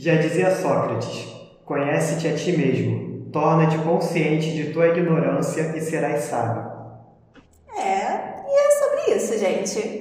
Já dizia Sócrates: conhece-te a ti mesmo, torna-te consciente de tua ignorância e serás sábio. É, e é sobre isso, gente.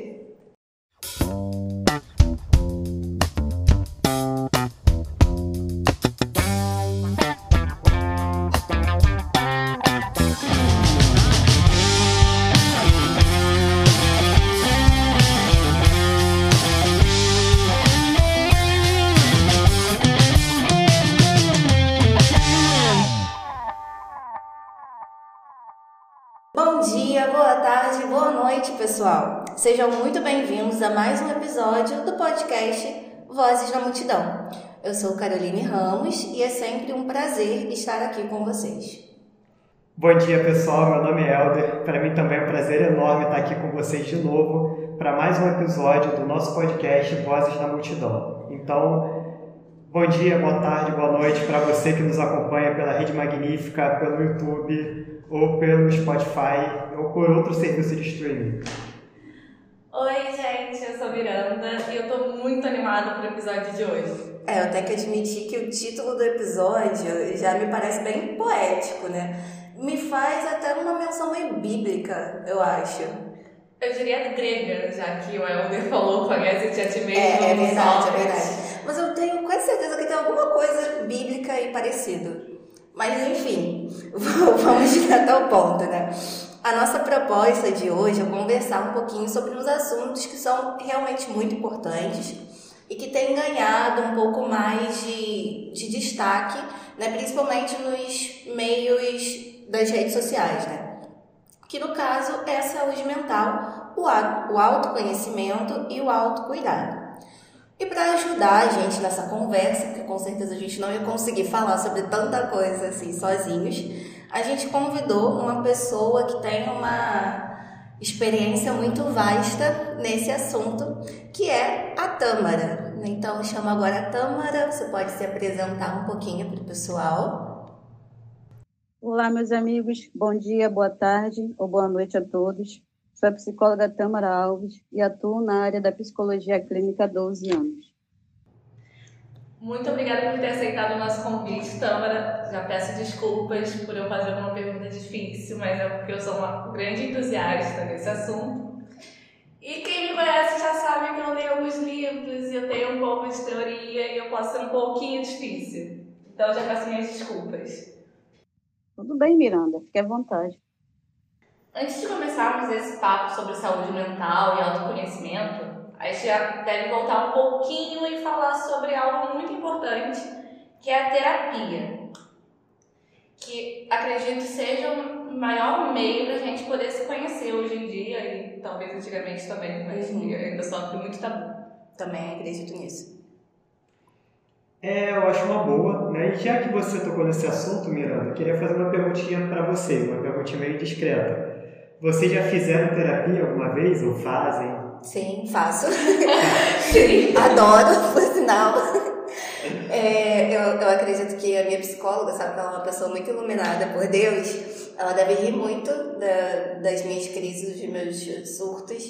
Sejam muito bem-vindos a mais um episódio do podcast Vozes da Multidão. Eu sou Caroline Ramos e é sempre um prazer estar aqui com vocês. Bom dia, pessoal. Meu nome é Helder. Para mim também é um prazer enorme estar aqui com vocês de novo para mais um episódio do nosso podcast Vozes da Multidão. Então, bom dia, boa tarde, boa noite para você que nos acompanha pela Rede Magnífica, pelo YouTube, ou pelo Spotify ou por outro serviço de streaming. Oi, gente, eu sou Miranda e eu tô muito animada pro episódio de hoje. É, eu tenho que admitir que o título do episódio já me parece bem poético, né? Me faz até uma menção meio bíblica, eu acho. Eu diria grega, já que o Helder falou conhece a ti mesmo. É, é verdade, é verdade. Mas eu tenho quase certeza que tem alguma coisa bíblica e parecido. Mas enfim, vamos direto ao ponto, né? A nossa proposta de hoje é conversar um pouquinho sobre uns assuntos que são realmente muito importantes e que têm ganhado um pouco mais de, de destaque, né? principalmente nos meios das redes sociais, né? Que no caso é a saúde mental, o autoconhecimento e o autocuidado. E para ajudar a gente nessa conversa, que com certeza a gente não ia conseguir falar sobre tanta coisa assim sozinhos, a gente convidou uma pessoa que tem uma experiência muito vasta nesse assunto, que é a Tâmara. Então, chamo agora a Tâmara, você pode se apresentar um pouquinho para o pessoal. Olá, meus amigos, bom dia, boa tarde ou boa noite a todos. Sou a psicóloga Tamara Alves e atuo na área da psicologia clínica há 12 anos. Muito obrigada por ter aceitado o nosso convite, Tamara. Já peço desculpas por eu fazer uma pergunta difícil, mas é porque eu sou uma grande entusiasta desse assunto. E quem me conhece já sabe que eu leio alguns livros e eu tenho um pouco de teoria e eu posso ser um pouquinho difícil. Então já peço minhas desculpas. Tudo bem, Miranda, fique à vontade. Antes de começarmos esse papo sobre saúde mental e autoconhecimento, a gente já deve voltar um pouquinho e falar sobre algo muito importante, que é a terapia. Que acredito seja o maior meio da gente poder se conhecer hoje em dia e talvez antigamente também, mas uhum. ainda sofre muito tabu. Também acredito nisso. É, eu acho uma boa, né? E já que você tocou nesse assunto, Miranda, eu queria fazer uma perguntinha para você, uma perguntinha meio discreta. Vocês já fizeram terapia alguma vez ou fazem? Sim, faço. Sim. Adoro, por sinal. É, eu, eu acredito que a minha psicóloga, sabe que ela é uma pessoa muito iluminada por Deus, ela deve rir muito da, das minhas crises, dos meus surtos,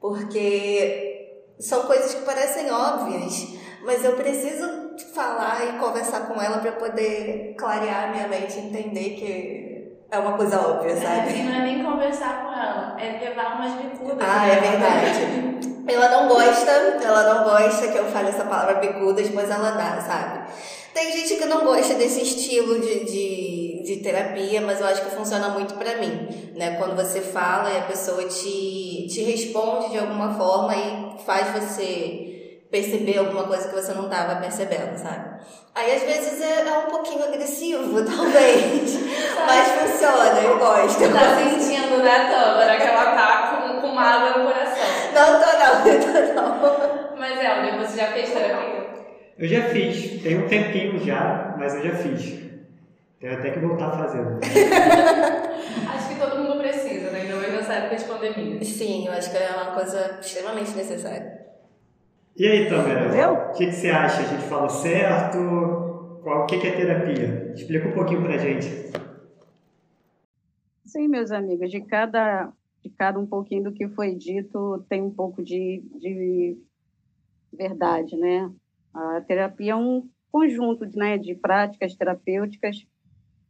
porque são coisas que parecem óbvias, mas eu preciso falar e conversar com ela para poder clarear a minha mente e entender que é uma coisa óbvia, é, sabe? É, não é nem conversar com ela, é levar umas bicudas. Ah, é verdade. ela não gosta, ela não gosta que eu fale essa palavra bicudas, mas ela dá, sabe? Tem gente que não gosta desse estilo de, de, de terapia, mas eu acho que funciona muito para mim, né? Quando você fala e a pessoa te, te responde de alguma forma e faz você perceber alguma coisa que você não estava percebendo, sabe? Aí às vezes é, é um pouquinho agressivo, talvez, mas funciona, eu gosto. Tá sentindo, né, Tâmara, que ela tá com, com mágoa no coração. Não tô não, eu tô não. Mas Helder, você já fez terapia? Eu já fiz, tem um tempinho já, mas eu já fiz. Tenho até que voltar fazendo. acho que todo mundo precisa, né? Ainda mais nessa época de pandemia. Sim, eu acho que é uma coisa extremamente necessária. E aí, Tamara? O que, que você acha? A gente falou certo? Qual, o que, que é terapia? Explica um pouquinho pra gente. Sim, meus amigos, de cada, de cada um pouquinho do que foi dito, tem um pouco de, de verdade, né? A terapia é um, conjunto né, de práticas terapêuticas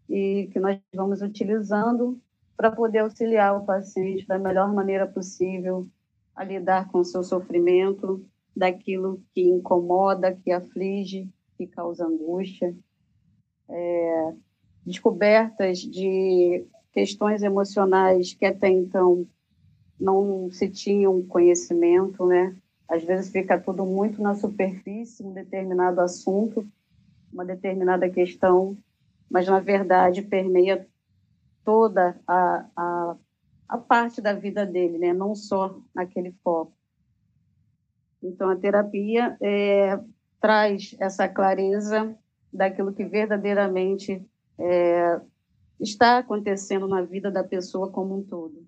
e que nós vamos utilizando para poder auxiliar o paciente da melhor maneira possível a lidar com o seu sofrimento, daquilo que incomoda, que aflige, que causa angústia. É, descobertas de questões emocionais que até então não se tinham conhecimento, né? Às vezes fica tudo muito na superfície, um determinado assunto, uma determinada questão, mas na verdade permeia toda a, a, a parte da vida dele, né? Não só naquele foco. Então a terapia é, traz essa clareza daquilo que verdadeiramente é, está acontecendo na vida da pessoa como um todo.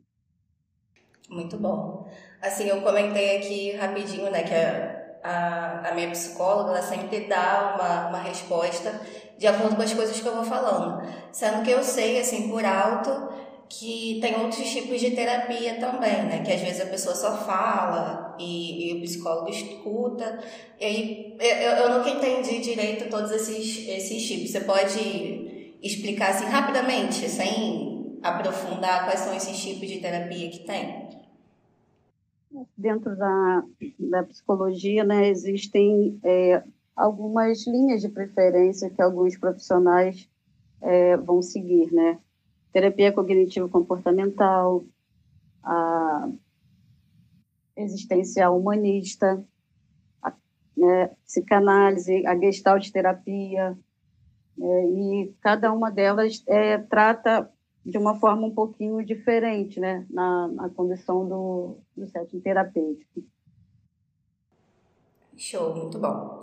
Muito bom. Assim, eu comentei aqui rapidinho, né, que a, a, a minha psicóloga, ela sempre dá uma, uma resposta de acordo com as coisas que eu vou falando. Sendo que eu sei, assim, por alto, que tem outros tipos de terapia também, né? Que às vezes a pessoa só fala e, e o psicólogo escuta. E aí eu, eu nunca entendi direito todos esses, esses tipos. Você pode explicar assim rapidamente, sem aprofundar quais são esses tipos de terapia que tem? Dentro da, da psicologia, né, existem é, algumas linhas de preferência que alguns profissionais é, vão seguir, né? Terapia cognitivo-comportamental, a existencial humanista, a né, psicanálise, a gestalt terapia, é, e cada uma delas é, trata de uma forma um pouquinho diferente, né, na, na condição do, do setting terapêutico. Show, muito bom.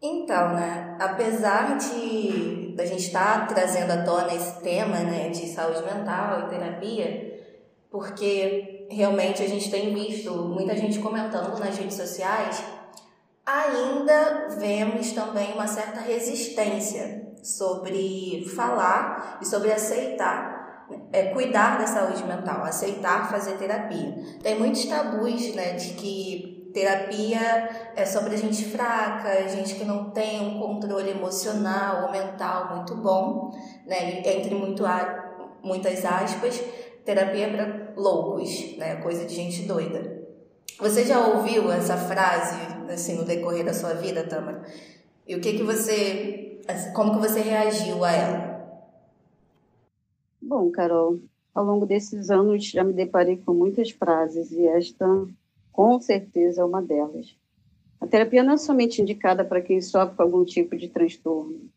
Então, né, apesar de da gente estar tá trazendo à tona esse tema, né, de saúde mental e terapia, porque realmente a gente tem visto muita gente comentando nas redes sociais, ainda vemos também uma certa resistência sobre falar e sobre aceitar é, cuidar da saúde mental, aceitar fazer terapia. Tem muitos tabus, né, de que Terapia é sobre gente fraca, gente que não tem um controle emocional ou mental muito bom, né? Entre muito, muitas aspas, terapia para loucos, né? Coisa de gente doida. Você já ouviu essa frase assim no decorrer da sua vida, Tamara? E o que que você, como que você reagiu a ela? Bom, Carol, ao longo desses anos já me deparei com muitas frases e esta com certeza é uma delas. A terapia não é somente indicada para quem sofre com algum tipo de transtorno.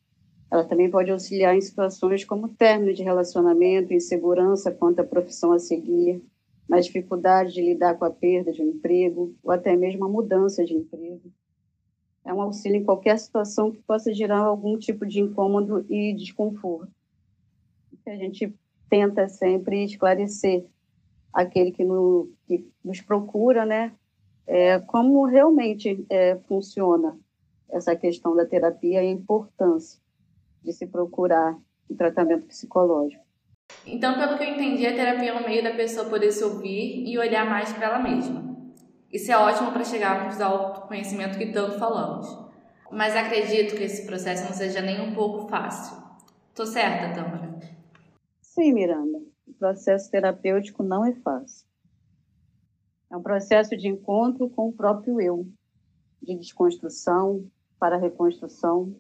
Ela também pode auxiliar em situações como término de relacionamento, insegurança quanto à profissão a seguir, na dificuldade de lidar com a perda de um emprego ou até mesmo a mudança de emprego. É um auxílio em qualquer situação que possa gerar algum tipo de incômodo e desconforto. Que a gente tenta sempre esclarecer aquele que, no, que nos procura, né? É, como realmente é, funciona essa questão da terapia e a importância de se procurar um tratamento psicológico. Então, pelo que eu entendi, a terapia é um meio da pessoa poder se ouvir e olhar mais para ela mesma. Isso é ótimo para chegarmos ao autoconhecimento que tanto falamos. Mas acredito que esse processo não seja nem um pouco fácil. Tô certa, Tamara? Sim, Miranda processo terapêutico não é fácil. É um processo de encontro com o próprio eu, de desconstrução para reconstrução.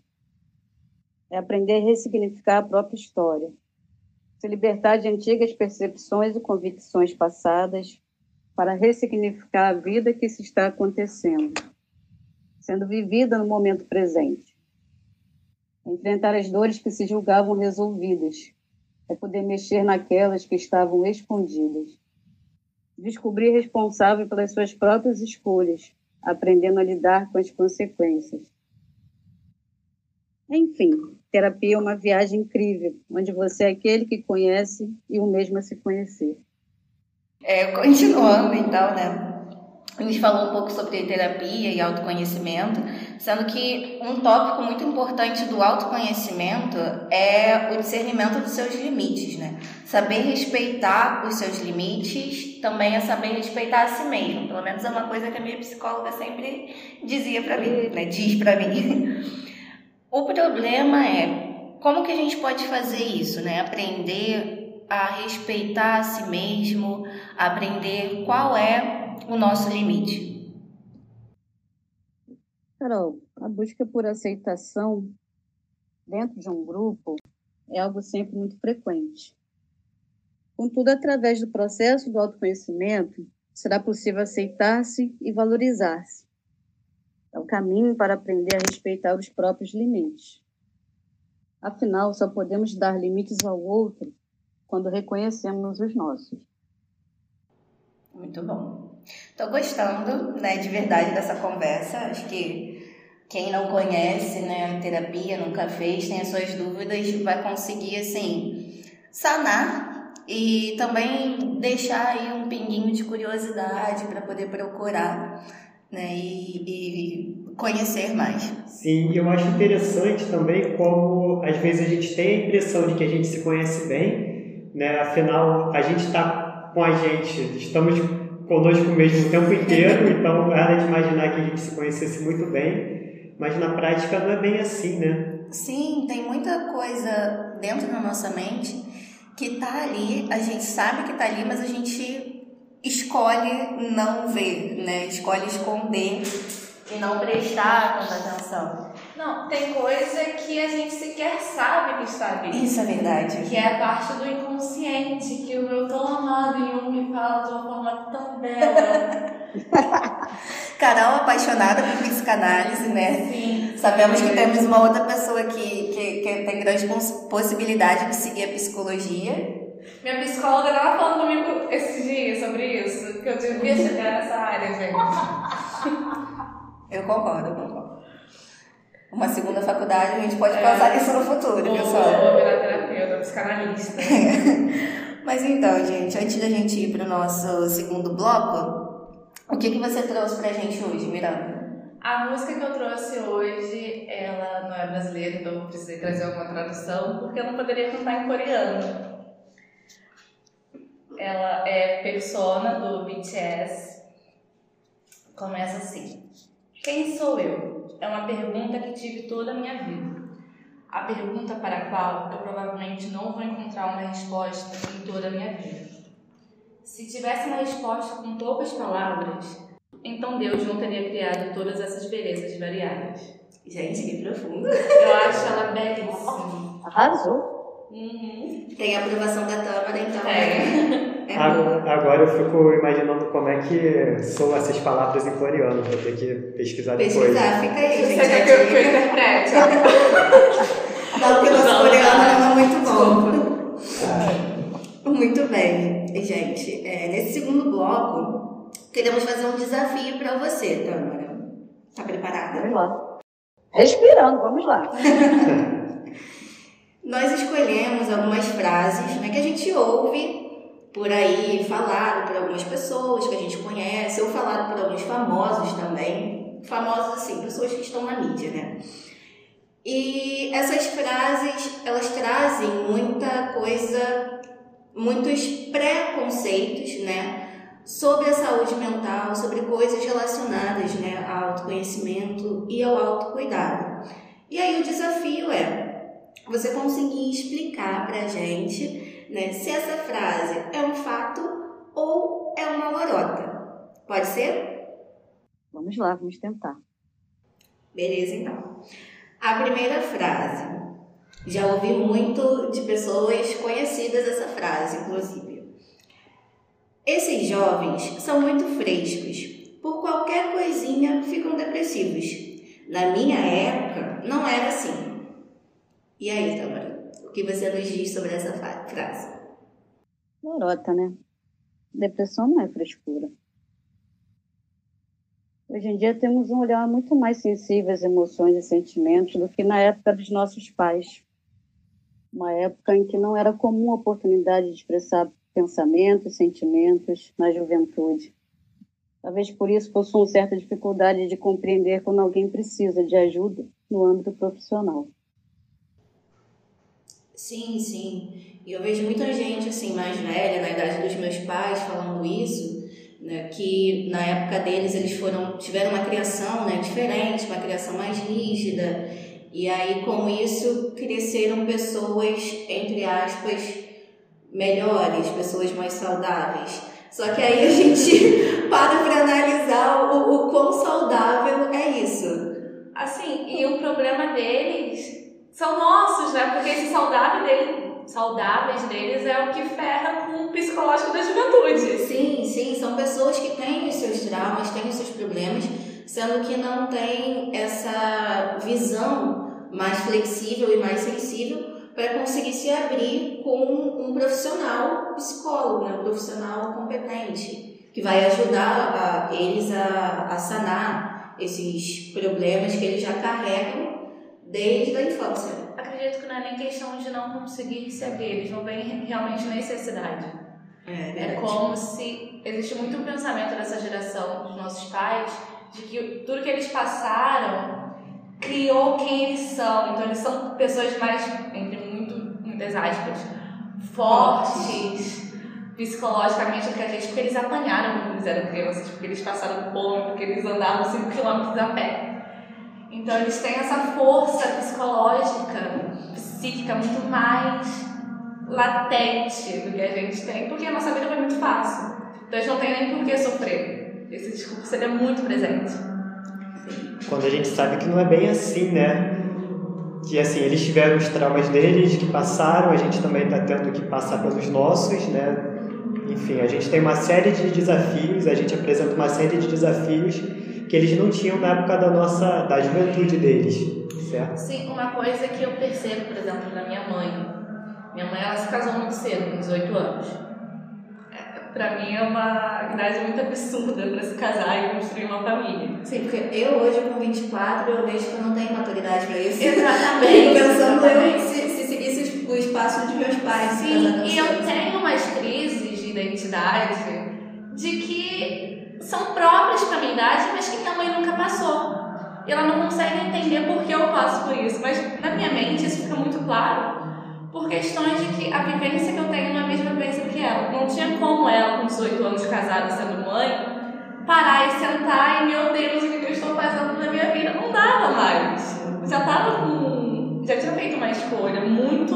É aprender a ressignificar a própria história, se libertar de antigas percepções e convicções passadas para ressignificar a vida que se está acontecendo, sendo vivida no momento presente. Enfrentar as dores que se julgavam resolvidas, é poder mexer naquelas que estavam escondidas. Descobrir responsável pelas suas próprias escolhas, aprendendo a lidar com as consequências. Enfim, terapia é uma viagem incrível, onde você é aquele que conhece e o mesmo a se conhecer. É, continuando então, né? A gente falou um pouco sobre terapia e autoconhecimento, sendo que um tópico muito importante do autoconhecimento é o discernimento dos seus limites, né? Saber respeitar os seus limites também é saber respeitar a si mesmo. Pelo menos é uma coisa que a minha psicóloga sempre dizia para mim, né? Diz para mim. O problema é como que a gente pode fazer isso, né? Aprender a respeitar a si mesmo, aprender qual é o nosso limite. Carol, a busca por aceitação dentro de um grupo é algo sempre muito frequente. Contudo, através do processo do autoconhecimento, será possível aceitar-se e valorizar-se. É o caminho para aprender a respeitar os próprios limites. Afinal, só podemos dar limites ao outro quando reconhecemos os nossos. Muito bom. Estou gostando, né, de verdade dessa conversa. Acho que quem não conhece, né, a terapia, nunca fez, tem as suas dúvidas, vai conseguir assim sanar e também deixar aí um pinguinho de curiosidade para poder procurar, né, e, e conhecer mais. Sim, eu acho interessante também como às vezes a gente tem a impressão de que a gente se conhece bem, né? Afinal, a gente está com a gente, estamos conosco mesmo o tempo inteiro, então era de imaginar que a gente se conhecesse muito bem, mas na prática não é bem assim, né? Sim, tem muita coisa dentro da nossa mente que tá ali, a gente sabe que tá ali, mas a gente escolhe não ver, né? Escolhe esconder e não prestar tanta atenção. Não, tem coisa que a gente sequer sabe que está ali. Isso é verdade. Que é a parte do inconsciente, que o meu tão amado Jung fala de uma forma tão bela. Carol apaixonada por psicanálise, né? Sim. Sabemos que temos uma outra pessoa que, que, que tem grande possibilidade de seguir a psicologia. Minha psicóloga estava falando comigo esses dias sobre isso, que eu devia chegar nessa área, gente. Eu concordo, eu concordo. Uma segunda faculdade, a gente pode pensar nisso no futuro, pessoal. Vou virar terapeuta, psicanalista. Mas então, gente, antes da gente ir para o nosso segundo bloco, o que, que você trouxe pra gente hoje, Miranda? A música que eu trouxe hoje, ela não é brasileira, então eu precisei trazer alguma tradução, porque eu não poderia cantar em coreano. Ela é Persona, do BTS. Começa assim. Quem sou eu? É uma pergunta que tive toda a minha vida. A pergunta para a qual eu provavelmente não vou encontrar uma resposta em toda a minha vida. Se tivesse uma resposta com poucas palavras, então Deus não teria criado todas essas belezas variadas. Gente, que profundo. Eu acho ela belíssima. Arrasou. Uhum. Tem a aprovação da Tâmara, então. É. É bom. Agora eu fico imaginando como é que são essas palavras em coreano, vou ter que pesquisar depois. Pesquisar, fica aí, Você gente. quer que eu, interprete? Não, porque nosso coreano não. não é muito bom. Muito bem, gente. É, nesse segundo bloco, queremos fazer um desafio para você, Tâmara. Tá preparada? Vamos lá. Respirando, vamos lá. Nós escolhemos algumas frases né, que a gente ouve por aí falado por algumas pessoas que a gente conhece, ou falado por alguns famosos também. Famosos, assim, pessoas que estão na mídia, né? E essas frases, elas trazem muita coisa, muitos preconceitos, né? Sobre a saúde mental, sobre coisas relacionadas né, ao autoconhecimento e ao autocuidado. E aí o desafio é você conseguir explicar pra gente né, se essa frase é um fato ou é uma lorota. Pode ser? Vamos lá, vamos tentar. Beleza, então. A primeira frase. Já ouvi muito de pessoas conhecidas essa frase, inclusive. Esses jovens são muito frescos. Por qualquer coisinha ficam depressivos. Na minha época, não era assim. E aí, Tamara? O que você nos diz sobre essa frase? Lorota, né? Depressão não é frescura. Hoje em dia temos um olhar muito mais sensível às emoções e sentimentos do que na época dos nossos pais. Uma época em que não era comum a oportunidade de expressar pensamentos sentimentos na juventude. Talvez por isso possuam certa dificuldade de compreender quando alguém precisa de ajuda no âmbito profissional. Sim, sim. E eu vejo muita gente assim mais velha, na idade dos meus pais, falando isso, né, que na época deles eles foram tiveram uma criação, né, diferente, uma criação mais rígida E aí, com isso, cresceram pessoas, entre aspas, melhores, pessoas mais saudáveis. Só que aí a gente para para analisar o, o quão saudável é isso. Assim, e o problema deles são nossos, né? Porque esse saudável dele, saudáveis deles é o que ferra com o psicológico da juventude. Sim, sim, são pessoas que têm os seus traumas, têm os seus problemas, sendo que não têm essa visão mais flexível e mais sensível para conseguir se abrir com um profissional psicólogo, né? um profissional competente, que vai ajudar a, eles a, a sanar esses problemas que eles já carregam desde a infância. Acredito que não é nem questão de não conseguir se abrir, eles não veem realmente necessidade. É, é como se existe muito um pensamento dessa geração dos nossos pais de que tudo que eles passaram criou quem eles são. Então eles são pessoas mais, entre muito, muitas aspas, fortes psicologicamente do que a gente, porque eles apanharam quando eles eram crianças, porque eles passaram fome, porque eles andavam 5 km a pé. Então eles têm essa força psicológica, psíquica muito mais latente do que a gente tem, porque a nossa vida foi muito fácil. Então eles não têm nem por que sofrer. Esse discurso seria muito presente. Quando a gente sabe que não é bem assim, né? Que assim, eles tiveram os traumas deles que passaram, a gente também está tendo que passar pelos nossos, né? Enfim, a gente tem uma série de desafios, a gente apresenta uma série de desafios que eles não tinham na época da nossa da juventude deles, certo? Sim, uma coisa que eu percebo, por exemplo, na minha mãe. Minha mãe ela se casou muito cedo, com 18 anos. Pra mim é uma idade muito absurda para se casar e construir uma família. Sim, porque eu hoje com 24 eu vejo que eu não tenho maturidade para isso. Exatamente. Pensando eu se, se seguisse o espaço de meus pais. Sim, e eu tenho umas crises de identidade de que são próprias para minha idade, mas que minha mãe nunca passou. E ela não consegue entender por que eu passo por isso. Mas na minha mente isso fica muito claro por questões de que a vivência que eu tenho não é a mesma vivência que ela. Não tinha como ela, com 18 anos casada, sendo mãe, parar e sentar e, meu Deus, o que eu estou fazendo na minha vida? Não dava mais. Já estava com. Já tinha feito uma escolha muito.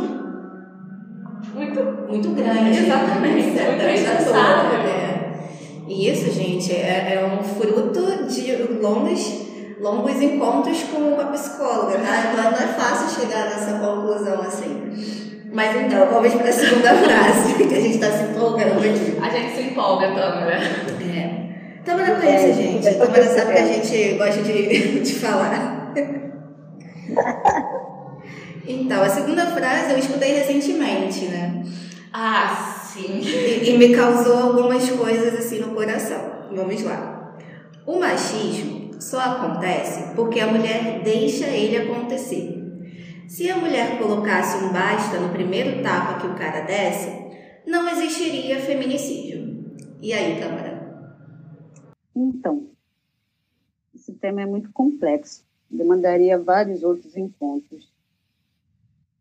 Muito. Muito grande. Exatamente. Muito responsável. Né? E isso, gente, é, é um fruto de longos, longos encontros com a psicóloga, tá? Então não é fácil chegar nessa conclusão assim. Mas então, vamos para a segunda frase, que a gente está se empolgando aqui. A gente se empolga, Tâmara. É. Tâmara conhece a gente. Tâmara sabe que a gente gosta de, de falar. Então, a segunda frase eu escutei recentemente, né? Ah, sim. E, e me causou algumas coisas assim no coração. Vamos lá. O machismo só acontece porque a mulher deixa ele acontecer. Se a mulher colocasse um basta no primeiro tapa que o cara desse, não existiria feminicídio. E aí, Câmara? Então, esse tema é muito complexo, demandaria vários outros encontros.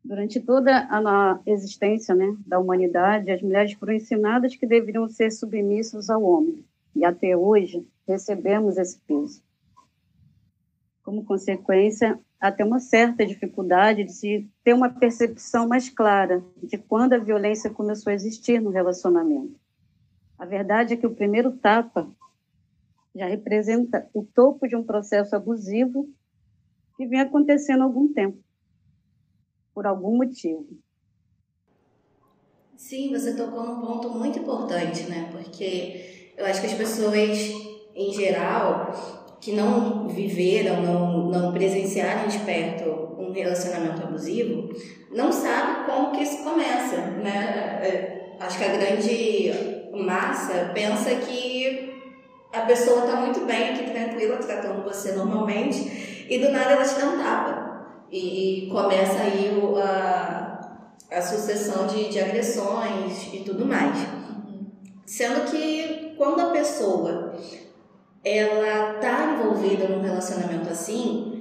Durante toda a existência né, da humanidade, as mulheres foram ensinadas que deveriam ser submissas ao homem. E até hoje recebemos esse peso. Como consequência, até uma certa dificuldade de se ter uma percepção mais clara de quando a violência começou a existir no relacionamento. A verdade é que o primeiro tapa já representa o topo de um processo abusivo que vem acontecendo há algum tempo por algum motivo. Sim, você tocou num ponto muito importante, né? Porque eu acho que as pessoas, em geral, que não viveram, não, não presenciaram de perto um relacionamento abusivo, não sabem como que isso começa, né? É, acho que a grande massa pensa que a pessoa está muito bem aqui, tranquila, tratando você normalmente, e do nada ela te dá um tapa. E, e começa aí o, a, a sucessão de, de agressões e tudo mais. Sendo que quando a pessoa ela está envolvida num relacionamento assim,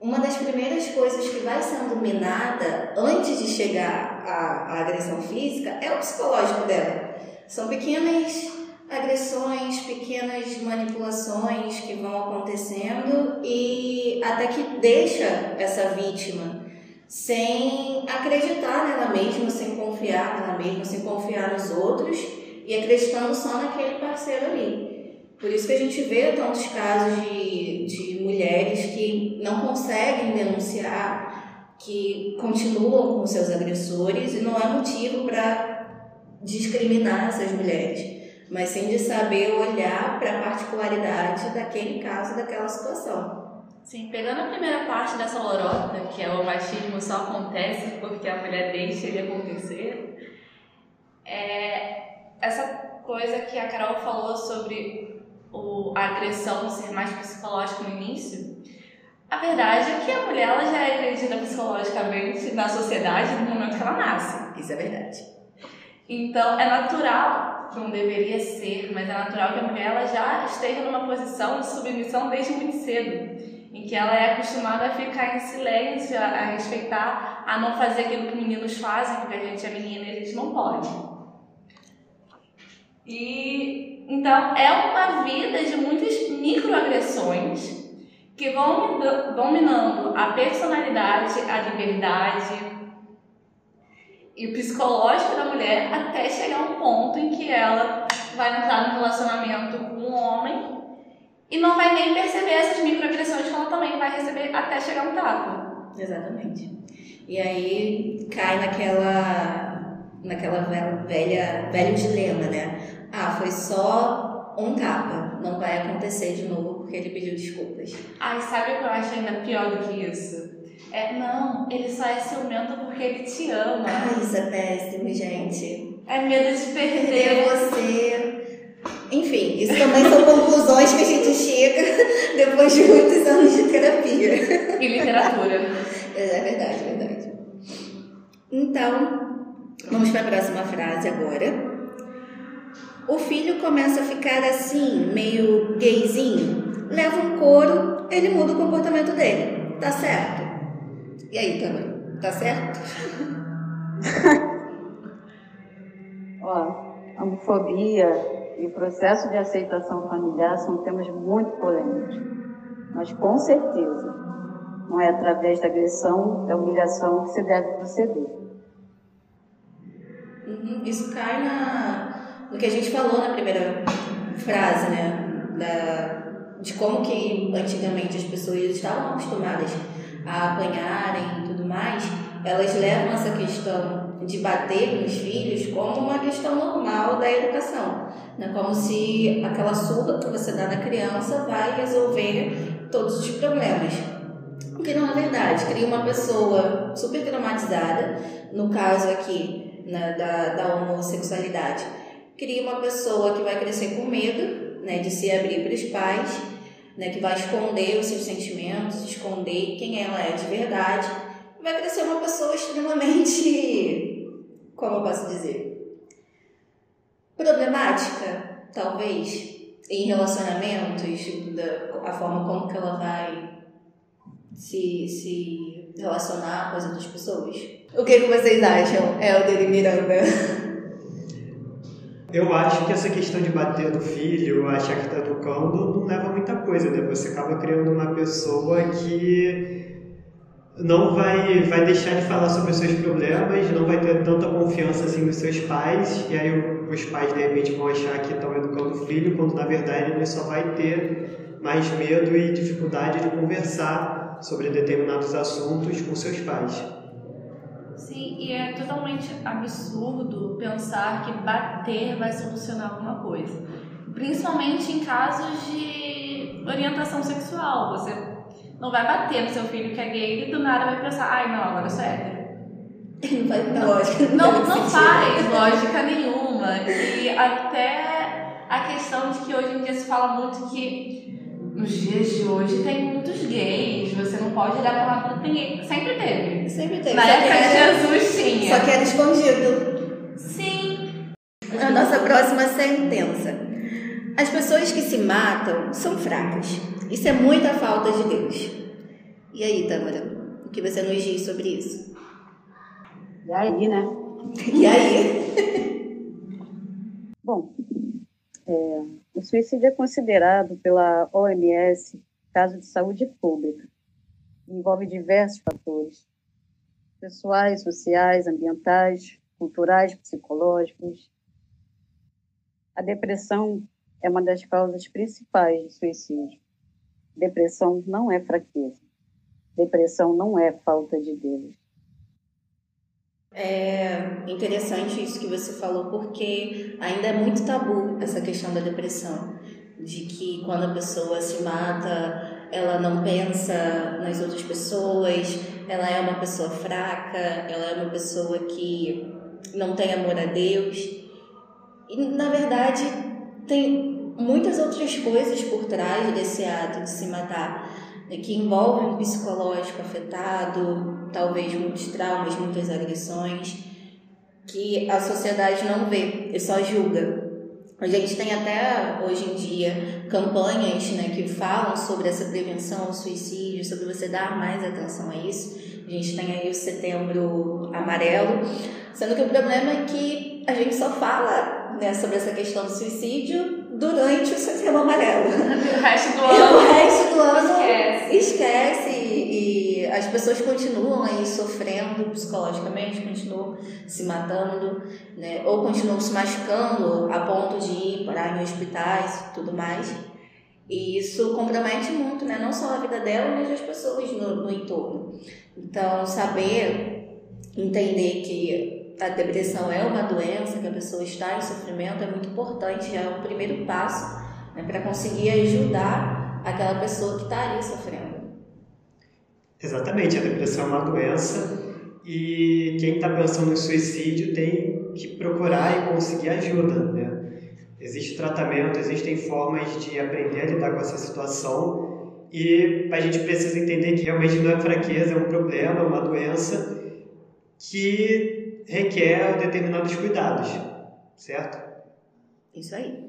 uma das primeiras coisas que vai sendo minada antes de chegar à, à agressão física é o psicológico dela. São pequenas agressões, pequenas manipulações que vão acontecendo e até que deixa essa vítima sem acreditar nela mesma, sem confiar nela mesma, sem confiar nos outros e acreditando só naquele parceiro ali. Por isso que a gente vê tantos casos de, de mulheres que não conseguem denunciar, que continuam com seus agressores e não é motivo para discriminar essas mulheres mas sim de saber olhar para a particularidade daquele caso, daquela situação. Sim, pegando a primeira parte dessa lorota, que é o machismo só acontece porque a mulher deixa ele acontecer, é essa coisa que a Carol falou sobre o, a agressão ser mais psicológica no início, a verdade é que a mulher ela já é agredida psicologicamente na sociedade no momento que ela nasce. Isso é verdade. Então é natural não deveria ser, mas é natural que a mulher ela já esteja numa posição de submissão desde muito cedo, em que ela é acostumada a ficar em silêncio, a, respeitar, a não fazer aquilo que meninos fazem, porque a gente é menina e a gente não pode. E então é uma vida de muitas microagressões que vão dominando a personalidade, a liberdade, e o psicológico da mulher até chegar um ponto em que ela vai entrar num relacionamento com um homem e não vai nem perceber essas microagressões que ela também vai receber até chegar um tapa. Exatamente. E aí cai naquela naquela velha velho dilema, né? Ah, foi só um tapa, não vai acontecer de novo porque ele pediu desculpas. Ai, sabe o que eu acho ainda pior do que isso? É, não, ele só é ciumento porque ele te ama. Ai, isso é péssimo, gente. É medo de perder. Perder você. Enfim, isso também são conclusões que a gente chega depois de muitos anos de terapia. E literatura. É verdade, é verdade. Então, vamos para a próxima frase agora. O filho começa a ficar assim, meio gayzinho. Leva um couro, ele muda o comportamento dele. Tá certo? E aí, Tamara, tá certo? Ó, homofobia e processo de aceitação familiar são temas muito polêmicos. Mas com certeza não é através da agressão, da humilhação que se deve proceder. Uhum, isso cai na, no que a gente falou na primeira frase, né? Da, de como que antigamente as pessoas estavam acostumadas a apanharem e tudo mais, elas levam essa questão de bater nos filhos como uma questão normal da educação, né? como se aquela surra que você dá na criança vai resolver todos os problemas. O que não é verdade, cria uma pessoa super traumatizada, no caso aqui né, da, da homossexualidade, cria uma pessoa que vai crescer com medo né, de se abrir para os pais né, que vai esconder os seus sentimentos, esconder quem ela é de verdade, vai crescer uma pessoa extremamente, como eu posso dizer, problemática, talvez, em relacionamentos, da, a forma como que ela vai se, se relacionar com as outras pessoas. O que, vocês acham, Helder e Miranda? Eu acho que essa questão de bater no filho, achar que está educando, não leva a muita coisa, né? Você acaba criando uma pessoa que não vai, vai deixar de falar sobre os seus problemas, não vai ter tanta confiança assim nos seus pais, e aí os pais de repente vão achar que estão educando o filho, quando na verdade ele só vai ter mais medo e dificuldade de conversar sobre determinados assuntos com seus pais. Sim, e é totalmente absurdo pensar que bater vai solucionar alguma coisa. Principalmente em casos de orientação sexual. Você não vai bater no seu filho que é gay e do nada vai pensar, ai não, agora eu sou hétero. Não faz lógica. Não, não, não faz lógica nenhuma. E até a questão de que hoje em dia se fala muito que nos dias de hoje tem muitos gays, você não pode olhar pra lá, tem Sempre teve. Sempre teve. Na só época de Jesus tinha. Só que era escondido. Sim. A nossa próxima sentença. As pessoas que se matam são fracas. Isso é muita falta de Deus. E aí, Tâmara? O que você nos diz sobre isso? E aí, né? E aí? Bom, É, o suicídio é considerado pela OMS caso de saúde pública. Envolve diversos fatores pessoais, sociais, ambientais, culturais, psicológicos. A depressão é uma das causas principais de suicídio. Depressão não é fraqueza. Depressão não é falta de Deus. É interessante isso que você falou, porque ainda é muito tabu essa questão da depressão. De que quando a pessoa se mata, ela não pensa nas outras pessoas, ela é uma pessoa fraca, ela é uma pessoa que não tem amor a Deus. E, na verdade, tem muitas outras coisas por trás desse ato de se matar, que envolve um psicológico afetado, talvez muitos traumas, muitas agressões, que a sociedade não vê e só julga. A gente tem até hoje em dia campanhas né, que falam sobre essa prevenção ao suicídio, sobre você dar mais atenção a isso. A gente tem aí o setembro amarelo, sendo que o problema é que a gente só fala né, sobre essa questão do suicídio durante o setembro amarelo. O resto do ano. o resto do ano esquece. esquece e, e as pessoas continuam aí sofrendo psicologicamente, continuam se matando, né? Ou continuam se machucando a ponto de ir parar em hospitais e tudo mais. E isso compromete muito, né? Não só a vida dela, mas das pessoas no, no entorno. Então, saber entender que a depressão é uma doença, que a pessoa está em sofrimento, é muito importante, é o primeiro passo né, para conseguir ajudar aquela pessoa que está ali sofrendo. Exatamente, a depressão é uma doença e quem está pensando em suicídio tem que procurar e conseguir ajuda, né? Existe tratamento, existem formas de aprender a lidar com essa situação e a gente precisa entender que realmente não é fraqueza, é um problema, é uma doença que requer determinados cuidados, certo? Isso aí.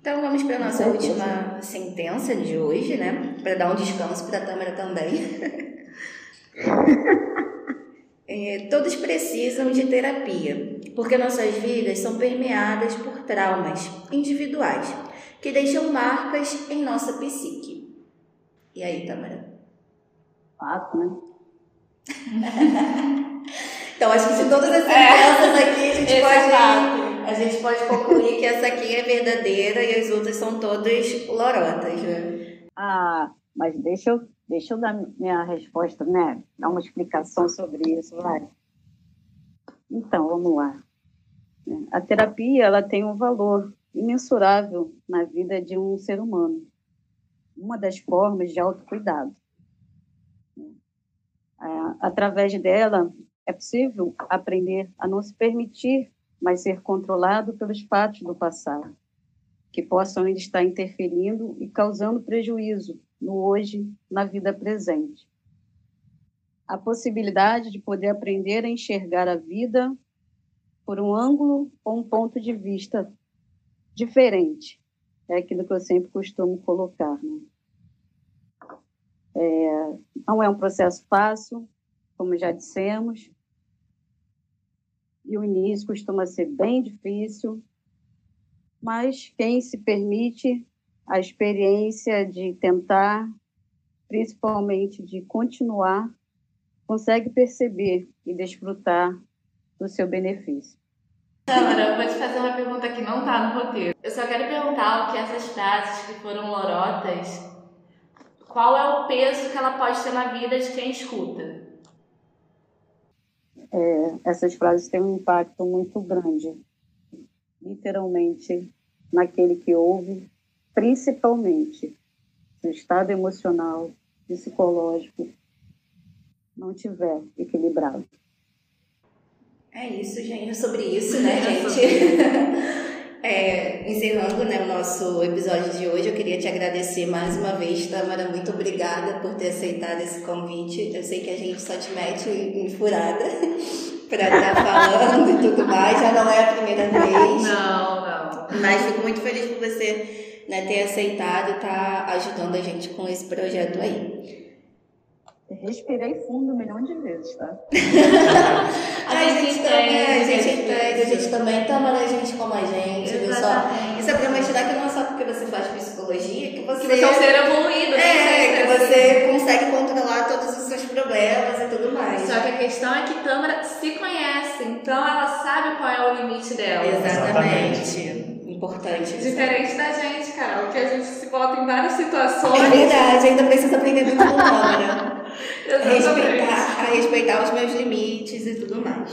Então vamos para a nossa última sentença de hoje, né? Para dar um descanso para a Tâmara também. é, todos precisam de terapia, porque nossas vidas são permeadas por traumas individuais que deixam marcas em nossa psique. E aí, Tâmara? Fato, né? Então, acho que de todas as sentenças aqui, a gente, pode, é a gente pode concluir que essa aqui é verdadeira e as outras são todas lorotas, né? Ah, mas deixa eu, deixa eu dar minha resposta, né? Dar uma explicação sobre isso, vai. Então, vamos lá. A terapia, ela tem um valor imensurável na vida de um ser humano. Uma das formas de autocuidado. Ah, Através dela, é possível aprender a não se permitir mais ser controlado pelos fatos do passado, que possam ainda estar interferindo e causando prejuízo no hoje, na vida presente. A possibilidade de poder aprender a enxergar a vida por um ângulo ou um ponto de vista diferente. É aquilo que eu sempre costumo colocar. Né? É, não é um processo fácil, como já dissemos, e o início costuma ser bem difícil, mas quem se permite a experiência de tentar, principalmente de continuar, consegue perceber e desfrutar do seu benefício. Tâmara, eu vou te fazer uma pergunta que não tá no roteiro. Eu só quero perguntar o que essas frases que foram lorotas, qual é o peso que ela pode ter na vida de quem escuta? É, essas frases têm um impacto muito grande, literalmente, naquele que ouve, principalmente se o estado emocional, psicológico não tiver equilibrado. É isso, gente. Sobre isso, né, gente? É, encerrando né, o nosso episódio de hoje, eu queria te agradecer mais uma vez, Tamara. Muito obrigada por ter aceitado esse convite. Eu sei que a gente só te mete em furada para estar falando e tudo mais. Já não é a primeira vez. Não, não. Mas fico muito feliz por você né, ter aceitado e estar ajudando a gente com esse projeto aí. Respirei fundo um milhão de vezes, tá? Ah, a gente gente também, entende. a gente é entende, a gente também toma a gente como a gente, viu só? Isso é pra mostrar que não é só porque você faz psicologia que você... Que você é um ser evoluído, né? É, que Sempre assim. você consegue controlar todos os seus problemas e tudo mais. Só que a questão é que Tâmara se conhece, então ela sabe qual é o limite dela. Exatamente. Importante. isso. Diferente da gente, Carol, que a gente se bota em várias É situações. verdade, ainda preciso aprender muito. A Exatamente. respeitar, a respeitar os meus limites e tudo mais.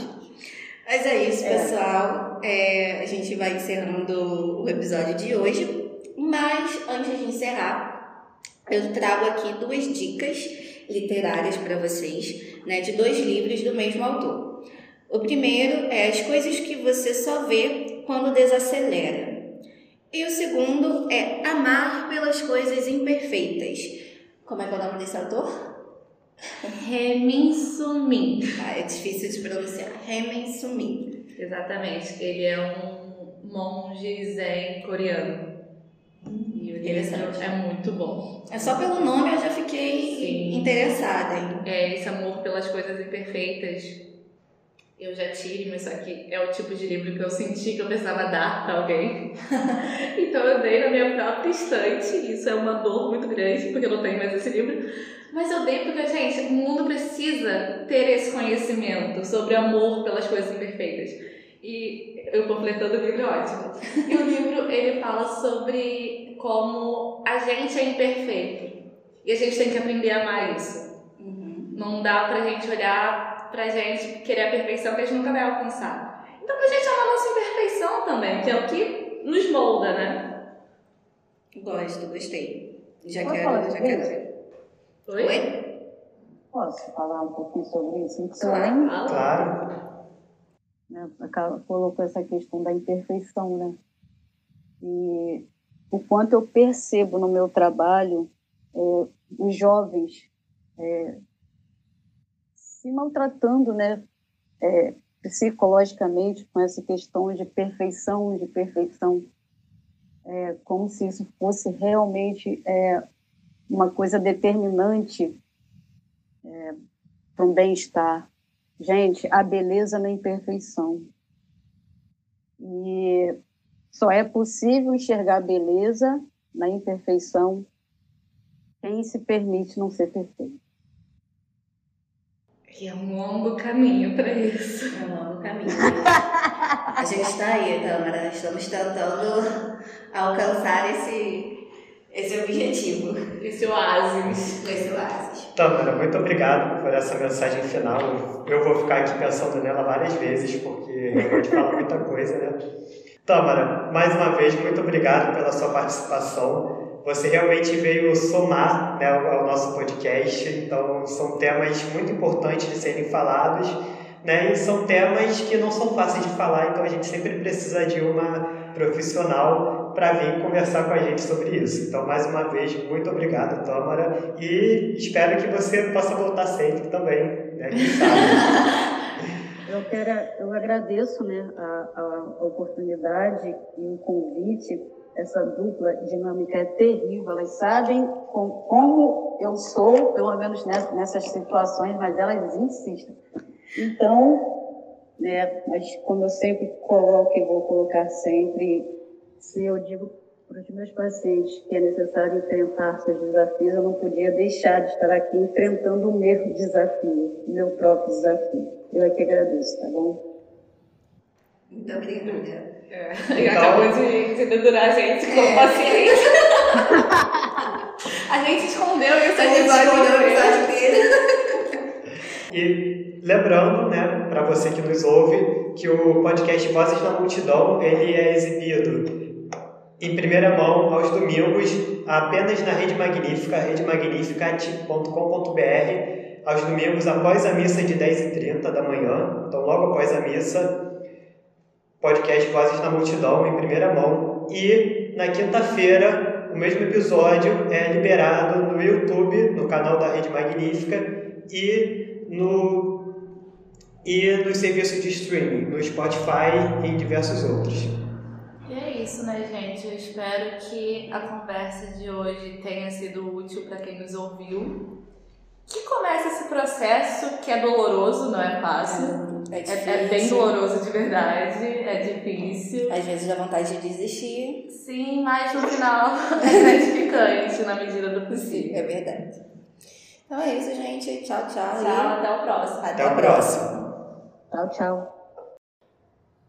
Mas é isso, É. pessoal. É, a gente vai encerrando o episódio de hoje. Mas antes de encerrar, eu trago aqui duas dicas literárias para vocês, né, de dois livros do mesmo autor. O primeiro é As Coisas que Você Só Vê Quando Desacelera. E o segundo é Amar pelas Coisas Imperfeitas. Como é que é o nome desse autor? Remin Sumin. Ah, é difícil de pronunciar. Remen Sumi. Exatamente. Ele é um monge zen coreano. E o livro é muito bom. É só pelo nome eu já fiquei Sim. interessada, hein? É esse amor pelas coisas imperfeitas. Eu já tive, mas só que é o tipo de livro que eu senti que eu precisava dar pra alguém. então eu dei na minha própria estante. Isso é uma dor muito grande, porque eu não tenho mais esse livro. Mas eu dei porque, gente, o mundo precisa ter esse conhecimento sobre amor pelas coisas imperfeitas. E eu completando o livro é ótimo. E o livro, ele fala sobre como a gente é imperfeito. E a gente tem que aprender a amar isso. Uhum. Não dá pra gente olhar pra gente querer a perfeição que a gente nunca vai alcançar. Então pra gente amar a nossa imperfeição também, que é o que nos molda, né? Gosto, gostei. Já Pode quero, falar já quero ver. Oi? Oi? Posso falar um pouquinho sobre isso? Então, Claro. Claro. né, colocou essa questão da imperfeição, né? E o quanto eu percebo no meu trabalho é, os jovens é, se maltratando, né? É, psicologicamente com essa questão de perfeição, de perfeição, é, como se isso fosse realmente é, uma coisa determinante é, para um bem-estar. Gente, a beleza na imperfeição. E só é possível enxergar a beleza na imperfeição quem se permite não ser perfeito. E é um longo caminho pra isso. É um longo caminho. A gente está aí, Tâmara. Estamos tentando alcançar esse, esse objetivo. Esse oásis. Esse oásis. Tâmara, muito obrigado por essa mensagem final. Eu vou ficar aqui pensando nela várias vezes, porque realmente fala muita coisa, né? Tâmara, mais uma vez, muito obrigado pela sua participação. Você realmente veio somar né, ao ao nosso podcast, então são temas muito importantes de serem falados, né? E são temas que não são fáceis de falar, então a gente sempre precisa de uma profissional para vir conversar com a gente sobre isso. Então, mais uma vez, muito obrigado, Tâmara, e espero que você possa voltar sempre também, né? Quem sabe? Eu, quero, eu agradeço né, a, a oportunidade e o convite. Essa dupla dinâmica é terrível. Elas sabem com, como eu sou, pelo menos nessas, situações, mas elas insistem. Então, né, mas como eu sempre coloco e vou colocar sempre, se eu digo para os meus pacientes que é necessário enfrentar seus desafios, eu não podia deixar de estar aqui enfrentando o meu desafio, meu próprio desafio. Eu é que agradeço, tá bom? Muito obrigada. É. E acabou de, de dedurar a gente como paciente. a gente escondeu isso A gente escolheu o episódio inteiro. E lembrando, né, para você que nos ouve, que o podcast Vozes da Multidão ele é exibido em primeira mão aos domingos apenas na Rede Magnífica, redemagnificat.com.br, aos domingos após a missa de 10h30 da manhã, então logo após a missa, podcast Vozes da Multidão em primeira mão. E na quinta-feira, o mesmo episódio é liberado no YouTube, no canal da Rede Magnífica e no e nos serviços de streaming, no Spotify e em diversos outros. E é isso, né, gente? Eu espero que a conversa de hoje tenha sido útil para quem nos ouviu. Que comece esse processo que é doloroso, não é fácil. É, É, é bem doloroso de verdade, é difícil. Às vezes dá vontade de desistir. Sim, mas no final é gratificante na medida do possível. É verdade. Então é isso, gente. Tchau, tchau. Tchau, até o próximo. Até, Até o a próxima. próximo. Tchau, tchau.